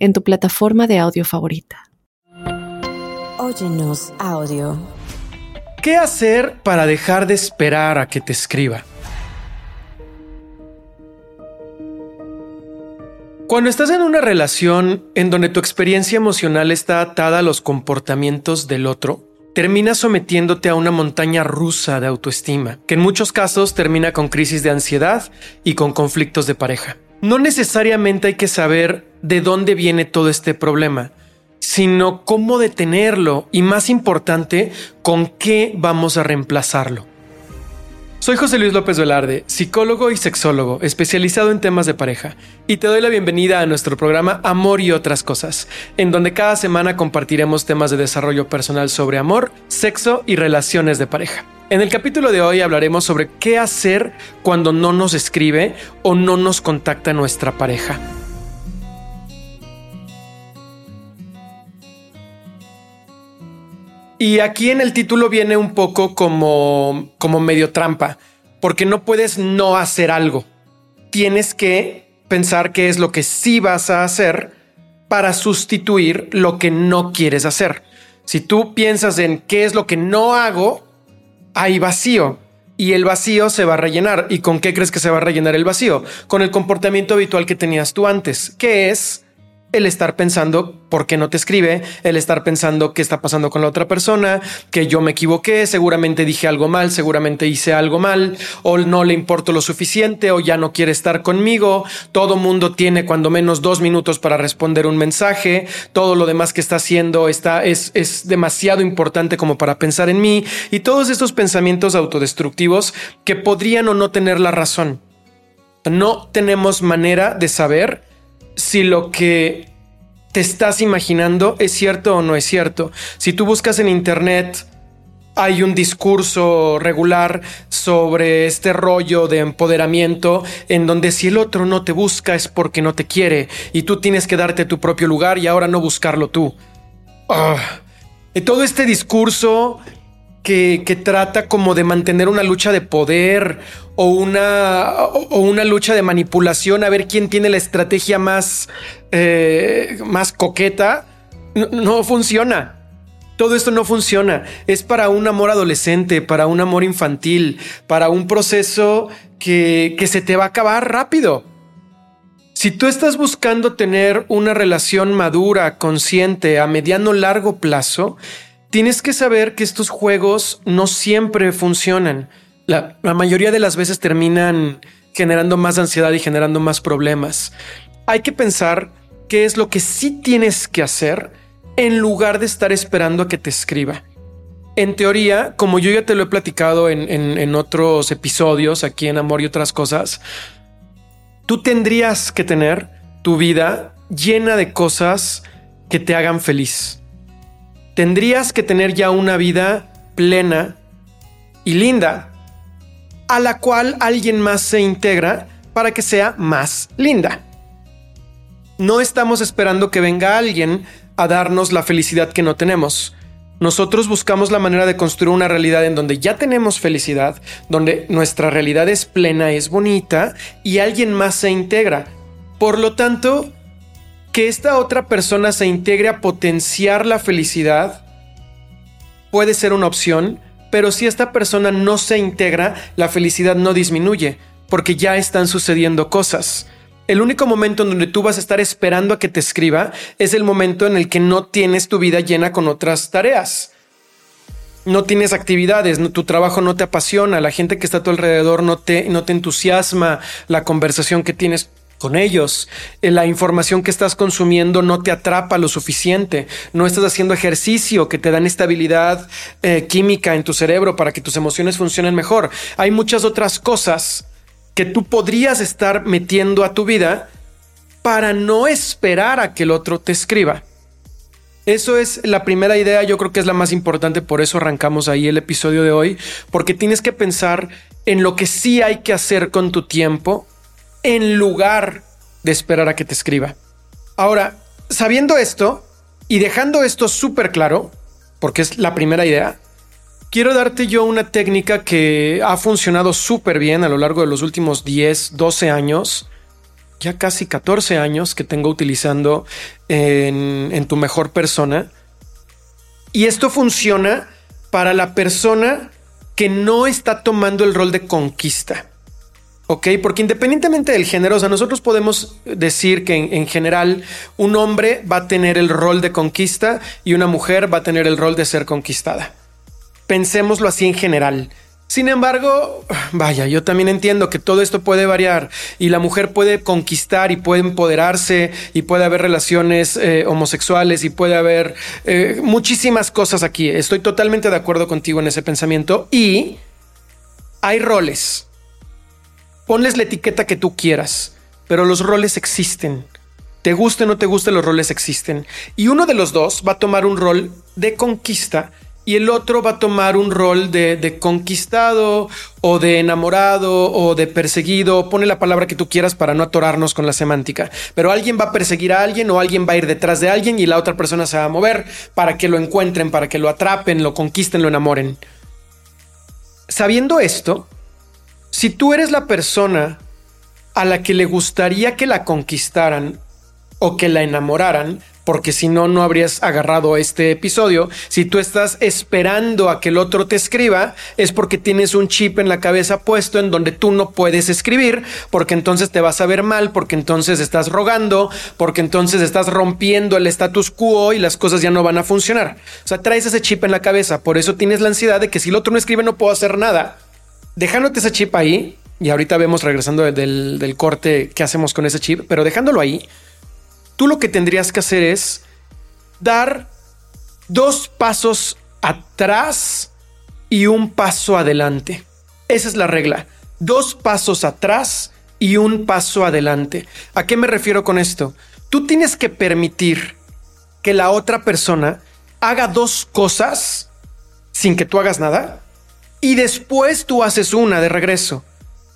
en tu plataforma de audio favorita. Óyenos audio. ¿Qué hacer para dejar de esperar a que te escriba? Cuando estás en una relación en donde tu experiencia emocional está atada a los comportamientos del otro, terminas sometiéndote a una montaña rusa de autoestima, que en muchos casos termina con crisis de ansiedad y con conflictos de pareja. No necesariamente hay que saber de dónde viene todo este problema, sino cómo detenerlo y más importante, con qué vamos a reemplazarlo. Soy José Luis López Velarde, psicólogo y sexólogo, especializado en temas de pareja, y te doy la bienvenida a nuestro programa Amor y otras cosas, en donde cada semana compartiremos temas de desarrollo personal sobre amor, sexo y relaciones de pareja. En el capítulo de hoy hablaremos sobre qué hacer cuando no nos escribe o no nos contacta nuestra pareja. Y aquí en el título viene un poco como, como medio trampa, porque no puedes no hacer algo. Tienes que pensar qué es lo que sí vas a hacer para sustituir lo que no quieres hacer. Si tú piensas en qué es lo que no hago, hay vacío y el vacío se va a rellenar. ¿Y con qué crees que se va a rellenar el vacío? Con el comportamiento habitual que tenías tú antes, que es el estar pensando por qué no te escribe, el estar pensando qué está pasando con la otra persona, que yo me equivoqué, seguramente dije algo mal, seguramente hice algo mal, o no le importo lo suficiente, o ya no quiere estar conmigo. Todo mundo tiene cuando menos dos minutos para responder un mensaje. Todo lo demás que está haciendo está, es, es demasiado importante como para pensar en mí. Y todos estos pensamientos autodestructivos que podrían o no tener la razón. No tenemos manera de saber si lo que te estás imaginando es cierto o no es cierto. Si tú buscas en internet, hay un discurso regular sobre este rollo de empoderamiento en donde si el otro no te busca es porque no te quiere y tú tienes que darte tu propio lugar y ahora no buscarlo tú. Ah. Todo este discurso que, trata como de mantener una lucha de poder o una, o una lucha de manipulación a ver quién tiene la estrategia más, eh, más coqueta, no, funciona. Todo esto no funciona. Es para un amor adolescente, para un amor infantil, para un proceso que, que se te va a acabar rápido. Si tú estás buscando tener una relación madura, consciente, a mediano largo plazo, tienes que saber que estos juegos no siempre funcionan la, mayoría de las veces terminan generando más ansiedad y generando más problemas. Hay que pensar qué es lo que sí tienes que hacer en lugar de estar esperando a que te escriba. En teoría, como yo ya te lo he platicado en, en, otros episodios aquí en Amor y otras cosas, tú tendrías que tener tu vida llena de cosas que te hagan feliz. Tendrías que tener ya una vida plena y linda a la cual alguien más se integra para que sea más linda. No estamos esperando que venga alguien a darnos la felicidad que no tenemos. Nosotros buscamos la manera de construir una realidad en donde ya tenemos felicidad, donde nuestra realidad es plena, es bonita y alguien más se integra. Por lo tanto, que esta otra persona se integre a potenciar la felicidad puede ser una opción, pero si esta persona no se integra, la felicidad no disminuye, porque ya están sucediendo cosas. El único momento en donde tú vas a estar esperando a que te escriba es el momento en el que no tienes tu vida llena con otras tareas. No tienes actividades, tu trabajo no te apasiona, la gente que está a tu alrededor no te, no te entusiasma, la conversación que tienes con ellos. Eh, la información que estás consumiendo no te atrapa lo suficiente. No estás haciendo ejercicio que te dan estabilidad eh, química en tu cerebro para que tus emociones funcionen mejor. Hay muchas otras cosas que tú podrías estar metiendo a tu vida para no esperar a que el otro te escriba. Eso es la primera idea, yo creo que es la más importante, por eso arrancamos ahí el episodio de hoy, porque tienes que pensar en lo que sí hay que hacer con tu tiempo en lugar de esperar a que te escriba. Ahora, sabiendo esto y dejando esto súper claro, porque es la primera idea, quiero darte yo una técnica que ha funcionado súper bien a lo largo de los últimos 10, 12 años, ya casi 14 años que tengo utilizando en, en tu mejor persona. Y esto funciona para la persona que no está tomando el rol de conquista. ¿Ok? Porque independientemente del género, o sea, nosotros podemos decir que en, general un hombre va a tener el rol de conquista y una mujer va a tener el rol de ser conquistada. Pensémoslo así en general. Sin embargo, vaya, yo también entiendo que todo esto puede variar y la mujer puede conquistar y puede empoderarse y puede haber relaciones eh, homosexuales y puede haber eh, muchísimas cosas aquí. Estoy totalmente de acuerdo contigo en ese pensamiento y hay roles Ponles la etiqueta que tú quieras, pero los roles existen. Te guste o no te guste, los roles existen. Y uno de los dos va a tomar un rol de conquista y el otro va a tomar un rol de, conquistado o de enamorado o de perseguido. Pone la palabra que tú quieras para no atorarnos con la semántica. Pero alguien va a perseguir a alguien o alguien va a ir detrás de alguien y la otra persona se va a mover para que lo encuentren, para que lo atrapen, lo conquisten, lo enamoren. Sabiendo esto, si tú eres la persona a la que le gustaría que la conquistaran o que la enamoraran, porque si no, no habrías agarrado este episodio. Si tú estás esperando a que el otro te escriba, es porque tienes un chip en la cabeza puesto en donde tú no puedes escribir, porque entonces te vas a ver mal, porque entonces estás rogando, porque entonces estás rompiendo el status quo y las cosas ya no van a funcionar. O sea, traes ese chip en la cabeza, por eso tienes la ansiedad de que si el otro no escribe no puedo hacer nada dejándote ese chip ahí, y ahorita vemos regresando del, corte qué hacemos con ese chip, pero dejándolo ahí, tú lo que tendrías que hacer es dar dos pasos atrás y un paso adelante. Esa es la regla. Dos pasos atrás y un paso adelante. ¿A qué me refiero con esto? Tú tienes que permitir que la otra persona haga dos cosas sin que tú hagas nada y después tú haces una de regreso.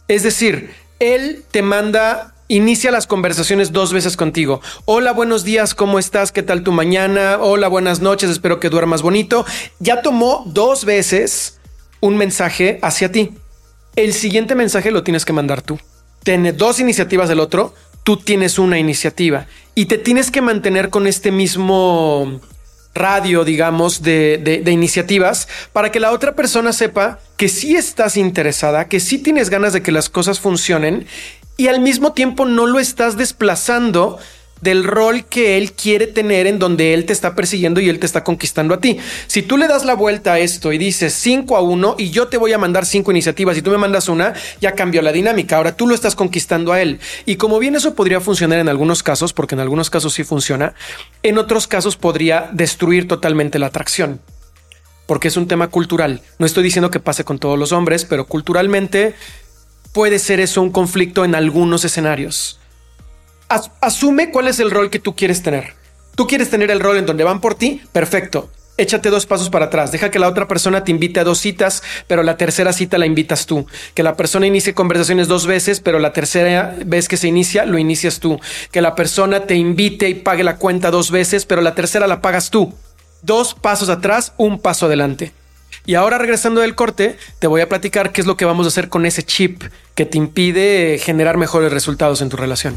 Es decir, él te manda, inicia las conversaciones dos veces contigo. Hola, buenos días, ¿cómo estás? ¿Qué tal tu mañana? Hola, buenas noches, espero que duermas bonito. Ya tomó dos veces un mensaje hacia ti. El siguiente mensaje lo tienes que mandar tú. Tiene dos iniciativas del otro, tú tienes una iniciativa y te tienes que mantener con este mismo radio, digamos, de, iniciativas para que la otra persona sepa que sí estás interesada, que sí tienes ganas de que las cosas funcionen y al mismo tiempo no lo estás desplazando del rol que él quiere tener en donde él te está persiguiendo y él te está conquistando a ti. Si tú le das la vuelta a esto y dices 5 a 1 y yo te voy a mandar cinco iniciativas y tú me mandas una, ya cambió la dinámica. Ahora tú lo estás conquistando a él. Y como bien eso podría funcionar en algunos casos, porque en algunos casos sí funciona, en otros casos podría destruir totalmente la atracción porque es un tema cultural. No estoy diciendo que pase con todos los hombres, pero culturalmente puede ser eso un conflicto en algunos escenarios asume cuál es el rol que tú quieres tener. Tú quieres tener el rol en donde van por ti, perfecto. Échate dos pasos para atrás, deja que la otra persona te invite a dos citas, pero la tercera cita la invitas tú. Que la persona inicie conversaciones dos veces, pero la tercera vez que se inicia, lo inicias tú. Que la persona te invite y pague la cuenta dos veces, pero la tercera la pagas tú. Dos pasos atrás, un paso adelante. Y ahora regresando del corte, te voy a platicar qué es lo que vamos a hacer con ese chip que te impide generar mejores resultados en tu relación.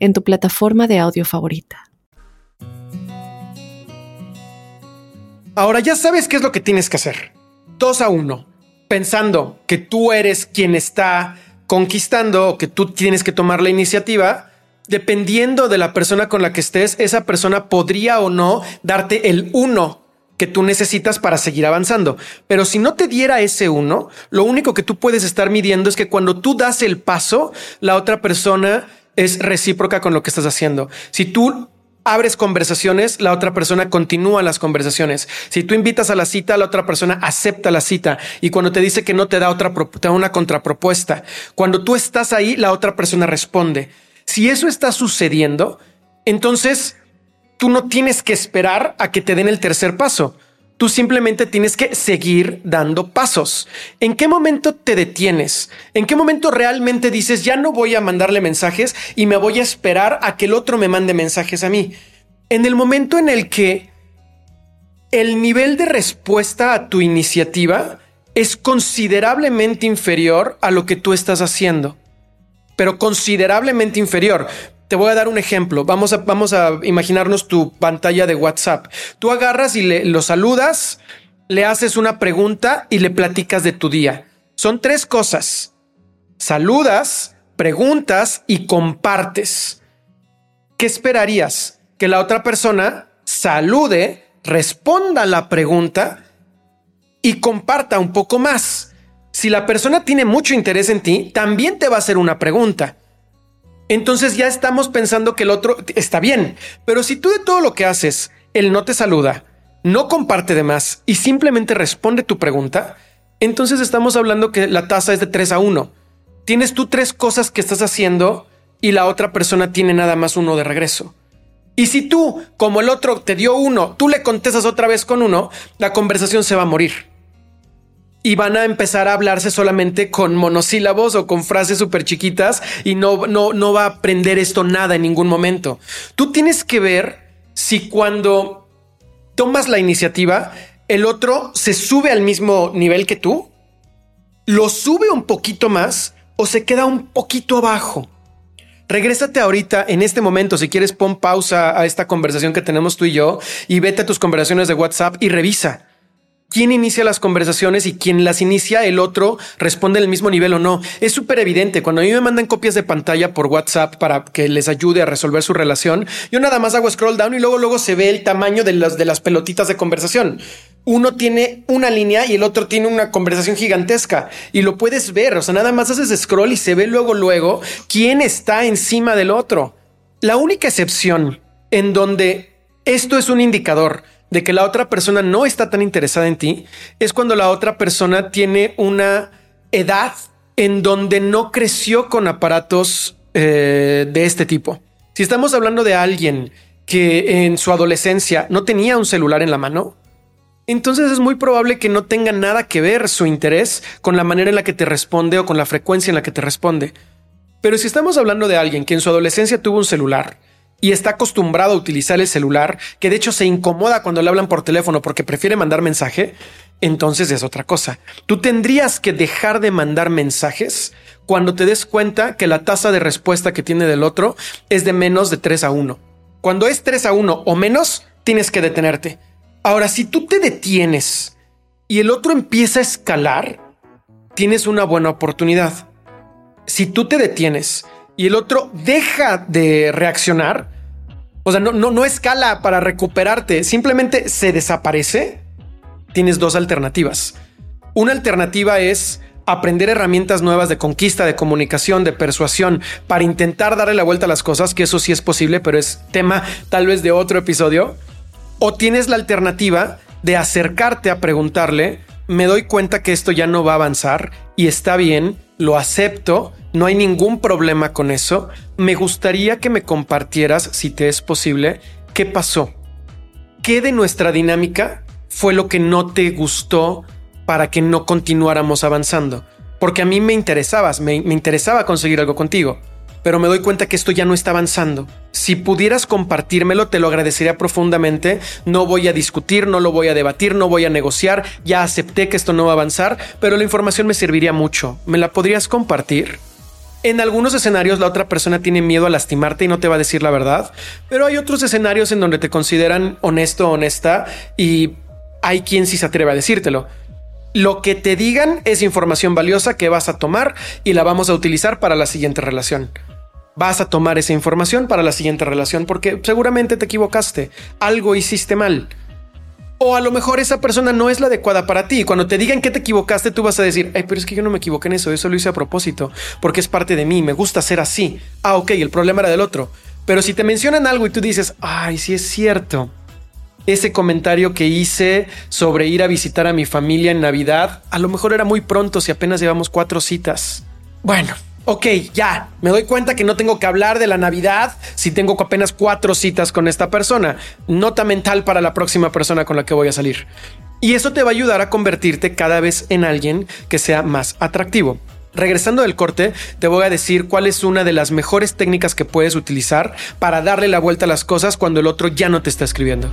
en tu plataforma de audio favorita. Ahora ya sabes qué es lo que tienes que hacer. Dos a uno, pensando que tú eres quien está conquistando o que tú tienes que tomar la iniciativa, dependiendo de la persona con la que estés, esa persona podría o no darte el uno que tú necesitas para seguir avanzando. Pero si no te diera ese uno, lo único que tú puedes estar midiendo es que cuando tú das el paso, la otra persona es recíproca con lo que estás haciendo. Si tú abres conversaciones, la otra persona continúa las conversaciones. Si tú invitas a la cita, la otra persona acepta la cita. Y cuando te dice que no te da otra, te da una contrapropuesta. Cuando tú estás ahí, la otra persona responde. Si eso está sucediendo, entonces tú no tienes que esperar a que te den el tercer paso. Tú simplemente tienes que seguir dando pasos. ¿En qué momento te detienes? ¿En qué momento realmente dices, ya no voy a mandarle mensajes y me voy a esperar a que el otro me mande mensajes a mí? En el momento en el que el nivel de respuesta a tu iniciativa es considerablemente inferior a lo que tú estás haciendo, pero considerablemente inferior. Te voy a dar un ejemplo. Vamos a, vamos a imaginarnos tu pantalla de WhatsApp. Tú agarras y le, lo saludas, le haces una pregunta y le platicas de tu día. Son tres cosas. Saludas, preguntas y compartes. ¿Qué esperarías? Que la otra persona salude, responda la pregunta y comparta un poco más. Si la persona tiene mucho interés en ti, también te va a hacer una pregunta. Entonces ya estamos pensando que el otro está bien. Pero si tú de todo lo que haces, él no te saluda, no comparte de más y simplemente responde tu pregunta, entonces estamos hablando que la tasa es de 3 a 1. Tienes tú tres cosas que estás haciendo y la otra persona tiene nada más uno de regreso. Y si tú, como el otro te dio uno, tú le contestas otra vez con uno, la conversación se va a morir y van a empezar a hablarse solamente con monosílabos o con frases súper chiquitas y no, no, no va a aprender esto nada en ningún momento. Tú tienes que ver si cuando tomas la iniciativa, el otro se sube al mismo nivel que tú, lo sube un poquito más o se queda un poquito abajo. Regrésate ahorita en este momento, si quieres, pon pausa a esta conversación que tenemos tú y yo y vete a tus conversaciones de WhatsApp y revisa quién inicia las conversaciones y quién las inicia, el otro responde el mismo nivel o no. Es súper evidente. Cuando a mí me mandan copias de pantalla por WhatsApp para que les ayude a resolver su relación, yo nada más hago scroll down y luego, luego se ve el tamaño de las, de las pelotitas de conversación. Uno tiene una línea y el otro tiene una conversación gigantesca y lo puedes ver. O sea, nada más haces scroll y se ve luego, luego quién está encima del otro. La única excepción en donde esto es un indicador de que la otra persona no está tan interesada en ti es cuando la otra persona tiene una edad en donde no creció con aparatos eh, de este tipo. Si estamos hablando de alguien que en su adolescencia no tenía un celular en la mano, entonces es muy probable que no tenga nada que ver su interés con la manera en la que te responde o con la frecuencia en la que te responde. Pero si estamos hablando de alguien que en su adolescencia tuvo un celular y está acostumbrado a utilizar el celular, que de hecho se incomoda cuando le hablan por teléfono porque prefiere mandar mensaje, entonces es otra cosa. Tú tendrías que dejar de mandar mensajes cuando te des cuenta que la tasa de respuesta que tiene del otro es de menos de 3 a 1. Cuando es 3 a 1 o menos, tienes que detenerte. Ahora, si tú te detienes y el otro empieza a escalar, tienes una buena oportunidad. Si tú te detienes y el otro deja de reaccionar, o sea, no, no, no escala para recuperarte, simplemente se desaparece, tienes dos alternativas. Una alternativa es aprender herramientas nuevas de conquista, de comunicación, de persuasión, para intentar darle la vuelta a las cosas, que eso sí es posible, pero es tema tal vez de otro episodio. O tienes la alternativa de acercarte a preguntarle, me doy cuenta que esto ya no va a avanzar y está bien, lo acepto, no hay ningún problema con eso. Me gustaría que me compartieras, si te es posible, qué pasó. ¿Qué de nuestra dinámica fue lo que no te gustó para que no continuáramos avanzando? Porque a mí me interesabas, me, me interesaba conseguir algo contigo pero me doy cuenta que esto ya no está avanzando. Si pudieras compartírmelo, te lo agradecería profundamente. No voy a discutir, no lo voy a debatir, no voy a negociar. Ya acepté que esto no va a avanzar, pero la información me serviría mucho. ¿Me la podrías compartir? En algunos escenarios la otra persona tiene miedo a lastimarte y no te va a decir la verdad, pero hay otros escenarios en donde te consideran honesto o honesta y hay quien sí se atreve a decírtelo. Lo que te digan es información valiosa que vas a tomar y la vamos a utilizar para la siguiente relación. vas a tomar esa información para la siguiente relación porque seguramente te equivocaste, algo hiciste mal. O a lo mejor esa persona no es la adecuada para ti. Cuando te digan que te equivocaste, tú vas a decir, Ay, pero es que yo no me equivoqué en eso, eso lo hice a propósito, porque es parte de mí, me gusta ser así. Ah, ok, el problema era del otro. Pero si te mencionan algo y tú dices, ay, sí es cierto, ese comentario que hice sobre ir a visitar a mi familia en Navidad, a lo mejor era muy pronto si apenas llevamos cuatro citas. Bueno, ok, ya, me doy cuenta que no tengo que hablar de la Navidad si tengo apenas cuatro citas con esta persona. Nota mental para la próxima persona con la que voy a salir. Y eso te va a ayudar a convertirte cada vez en alguien que sea más atractivo. Regresando del corte, te voy a decir cuál es una de las mejores técnicas que puedes utilizar para darle la vuelta a las cosas cuando el otro ya no te está escribiendo.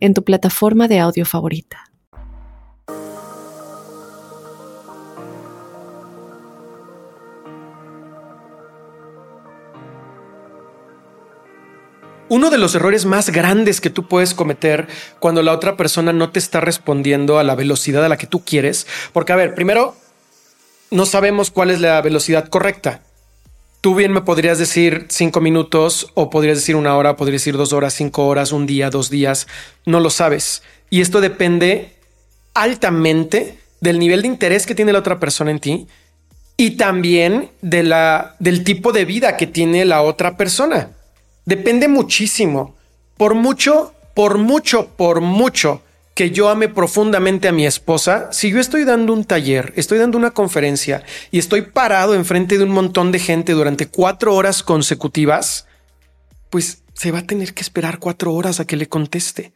en tu plataforma de audio favorita. Uno de los errores más grandes que tú puedes cometer cuando la otra persona no te está respondiendo a la velocidad a la que tú quieres, porque a ver, primero, no sabemos cuál es la velocidad correcta. Tú bien me podrías decir cinco minutos o podrías decir una hora, podrías decir dos horas, cinco horas, un día, dos días. No lo sabes. Y esto depende altamente del nivel de interés que tiene la otra persona en ti y también de la, del tipo de vida que tiene la otra persona. Depende muchísimo. Por mucho, por mucho, por mucho que yo ame profundamente a mi esposa, si yo estoy dando un taller, estoy dando una conferencia y estoy parado enfrente de un montón de gente durante cuatro horas consecutivas, pues se va a tener que esperar cuatro horas a que le conteste.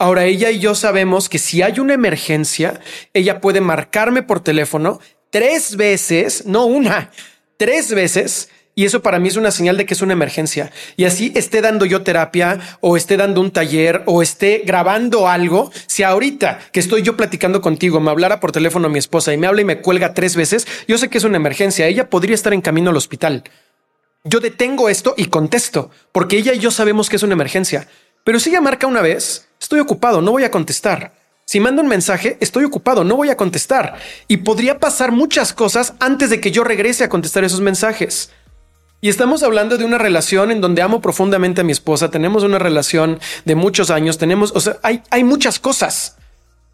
Ahora ella y yo sabemos que si hay una emergencia, ella puede marcarme por teléfono tres veces, no una, tres veces y eso para mí es una señal de que es una emergencia. Y así esté dando yo terapia o esté dando un taller o esté grabando algo. Si ahorita que estoy yo platicando contigo me hablara por teléfono mi esposa y me habla y me cuelga tres veces, yo sé que es una emergencia. Ella podría estar en camino al hospital. Yo detengo esto y contesto porque ella y yo sabemos que es una emergencia. Pero si ella marca una vez, estoy ocupado, no voy a contestar. Si mando un mensaje, estoy ocupado, no voy a contestar. Y podría pasar muchas cosas antes de que yo regrese a contestar esos mensajes. Y estamos hablando de una relación en donde amo profundamente a mi esposa, tenemos una relación de muchos años, tenemos, o sea, hay, hay muchas cosas.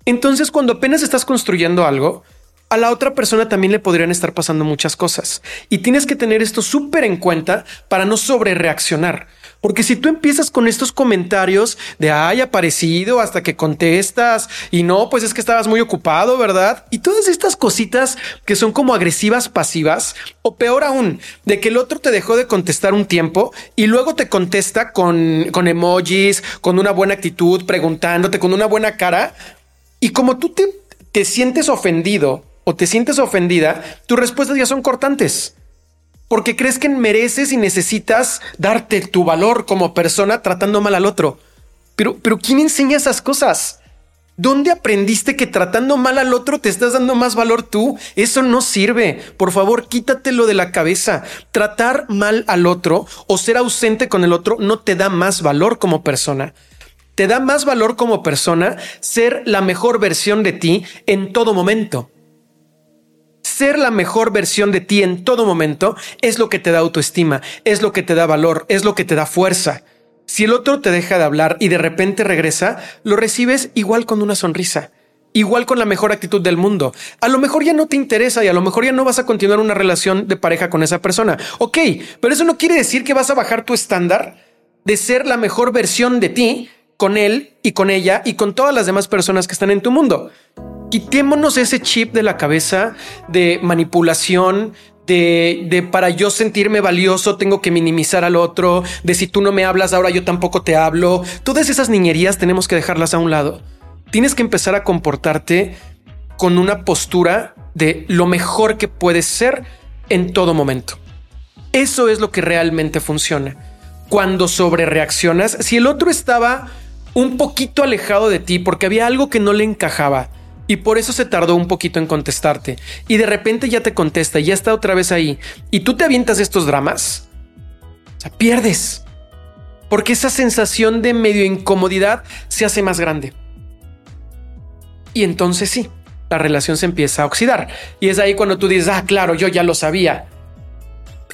Entonces, cuando apenas estás construyendo algo, a la otra persona también le podrían estar pasando muchas cosas. Y tienes que tener esto súper en cuenta para no sobre reaccionar. Porque si tú empiezas con estos comentarios de ay aparecido hasta que contestas y no, pues es que estabas muy ocupado, ¿verdad? Y todas estas cositas que son como agresivas pasivas o peor aún, de que el otro te dejó de contestar un tiempo y luego te contesta con, con emojis, con una buena actitud, preguntándote con una buena cara. Y como tú te, te sientes ofendido o te sientes ofendida, tus respuestas ya son cortantes porque crees que mereces y necesitas darte tu valor como persona tratando mal al otro. Pero, pero ¿quién enseña esas cosas? ¿Dónde aprendiste que tratando mal al otro te estás dando más valor tú? Eso no sirve. Por favor, quítatelo de la cabeza. Tratar mal al otro o ser ausente con el otro no te da más valor como persona. Te da más valor como persona ser la mejor versión de ti en todo momento ser la mejor versión de ti en todo momento es lo que te da autoestima, es lo que te da valor, es lo que te da fuerza. Si el otro te deja de hablar y de repente regresa, lo recibes igual con una sonrisa, igual con la mejor actitud del mundo. A lo mejor ya no te interesa y a lo mejor ya no vas a continuar una relación de pareja con esa persona. Ok, pero eso no quiere decir que vas a bajar tu estándar de ser la mejor versión de ti con él y con ella y con todas las demás personas que están en tu mundo quitémonos ese chip de la cabeza de manipulación, de, de, para yo sentirme valioso tengo que minimizar al otro, de si tú no me hablas ahora yo tampoco te hablo. Todas esas niñerías tenemos que dejarlas a un lado. Tienes que empezar a comportarte con una postura de lo mejor que puedes ser en todo momento. Eso es lo que realmente funciona. Cuando sobre reaccionas, si el otro estaba un poquito alejado de ti porque había algo que no le encajaba y por eso se tardó un poquito en contestarte y de repente ya te contesta y ya está otra vez ahí y tú te avientas estos dramas, pierdes porque esa sensación de medio incomodidad se hace más grande. Y entonces sí, la relación se empieza a oxidar. Y es ahí cuando tú dices, ah, claro, yo ya lo sabía.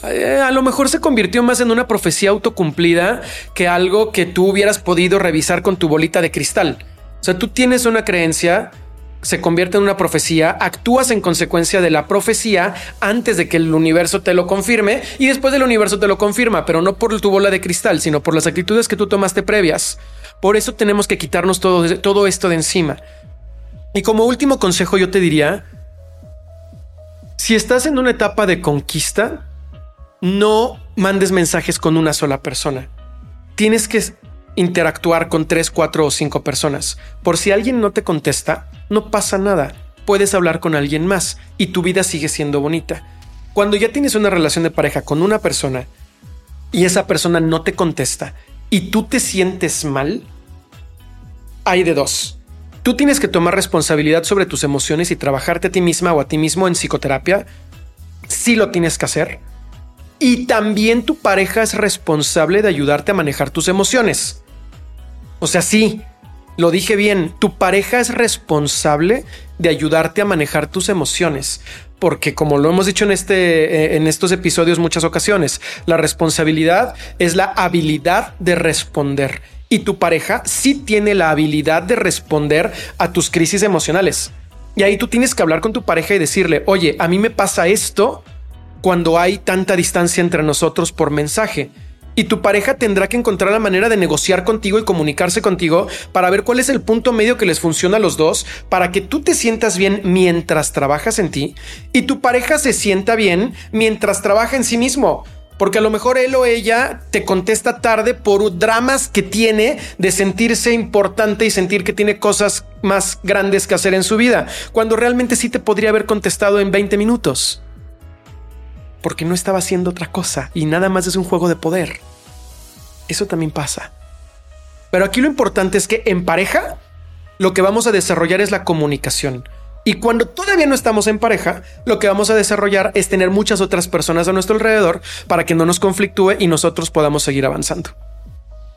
Eh, a lo mejor se convirtió más en una profecía autocumplida que algo que tú hubieras podido revisar con tu bolita de cristal. O sea, tú tienes una creencia, se convierte en una profecía, actúas en consecuencia de la profecía antes de que el universo te lo confirme y después del universo te lo confirma, pero no por tu bola de cristal, sino por las actitudes que tú tomaste previas. Por eso tenemos que quitarnos todo, todo esto de encima. Y como último consejo yo te diría, si estás en una etapa de conquista, no mandes mensajes con una sola persona. Tienes que interactuar con tres, cuatro o cinco personas. Por si alguien no te contesta, no pasa nada. Puedes hablar con alguien más y tu vida sigue siendo bonita. Cuando ya tienes una relación de pareja con una persona y esa persona no te contesta y tú te sientes mal, hay de dos. Tú tienes que tomar responsabilidad sobre tus emociones y trabajarte a ti misma o a ti mismo en psicoterapia. Sí lo tienes que hacer y también tu pareja es responsable de ayudarte a manejar tus emociones. O sea, sí, lo dije bien, tu pareja es responsable de ayudarte a manejar tus emociones. Porque como lo hemos dicho en, este, eh, en estos episodios muchas ocasiones, la responsabilidad es la habilidad de responder. Y tu pareja sí tiene la habilidad de responder a tus crisis emocionales. Y ahí tú tienes que hablar con tu pareja y decirle, oye, a mí me pasa esto cuando hay tanta distancia entre nosotros por mensaje. Y tu pareja tendrá que encontrar la manera de negociar contigo y comunicarse contigo para ver cuál es el punto medio que les funciona a los dos, para que tú te sientas bien mientras trabajas en ti y tu pareja se sienta bien mientras trabaja en sí mismo. Porque a lo mejor él o ella te contesta tarde por dramas que tiene de sentirse importante y sentir que tiene cosas más grandes que hacer en su vida, cuando realmente sí te podría haber contestado en 20 minutos porque no estaba haciendo otra cosa y nada más es un juego de poder. Eso también pasa. Pero aquí lo importante es que en pareja lo que vamos a desarrollar es la comunicación. Y cuando todavía no estamos en pareja, lo que vamos a desarrollar es tener muchas otras personas a nuestro alrededor para que no nos conflictúe y nosotros podamos seguir avanzando.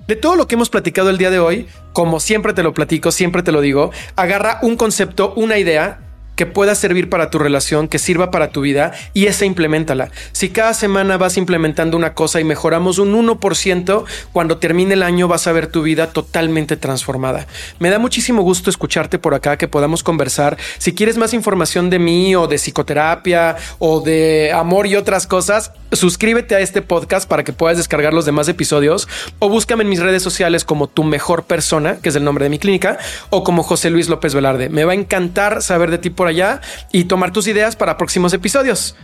De todo lo que hemos platicado el día de hoy, como siempre te lo platico, siempre te lo digo, agarra un concepto, una idea que pueda servir para tu relación, que sirva para tu vida y esa implementala. Si cada semana vas implementando una cosa y mejoramos un 1%, cuando termine el año vas a ver tu vida totalmente transformada. Me da muchísimo gusto escucharte por acá, que podamos conversar. Si quieres más información de mí o de psicoterapia o de amor y otras cosas, suscríbete a este podcast para que puedas descargar los demás episodios o búscame en mis redes sociales como tu mejor persona, que es el nombre de mi clínica, o como José Luis López Velarde. Me va a encantar saber de ti por allá y tomar tus ideas para próximos episodios.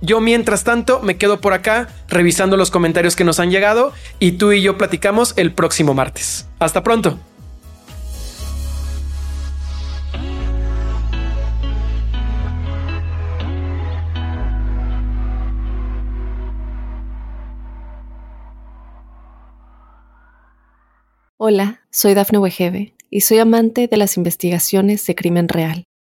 Yo mientras tanto me quedo por acá revisando los comentarios que nos han llegado y tú y yo platicamos el próximo martes. Hasta pronto. Hola, soy Dafne Wegebe y soy amante de las investigaciones de crimen real.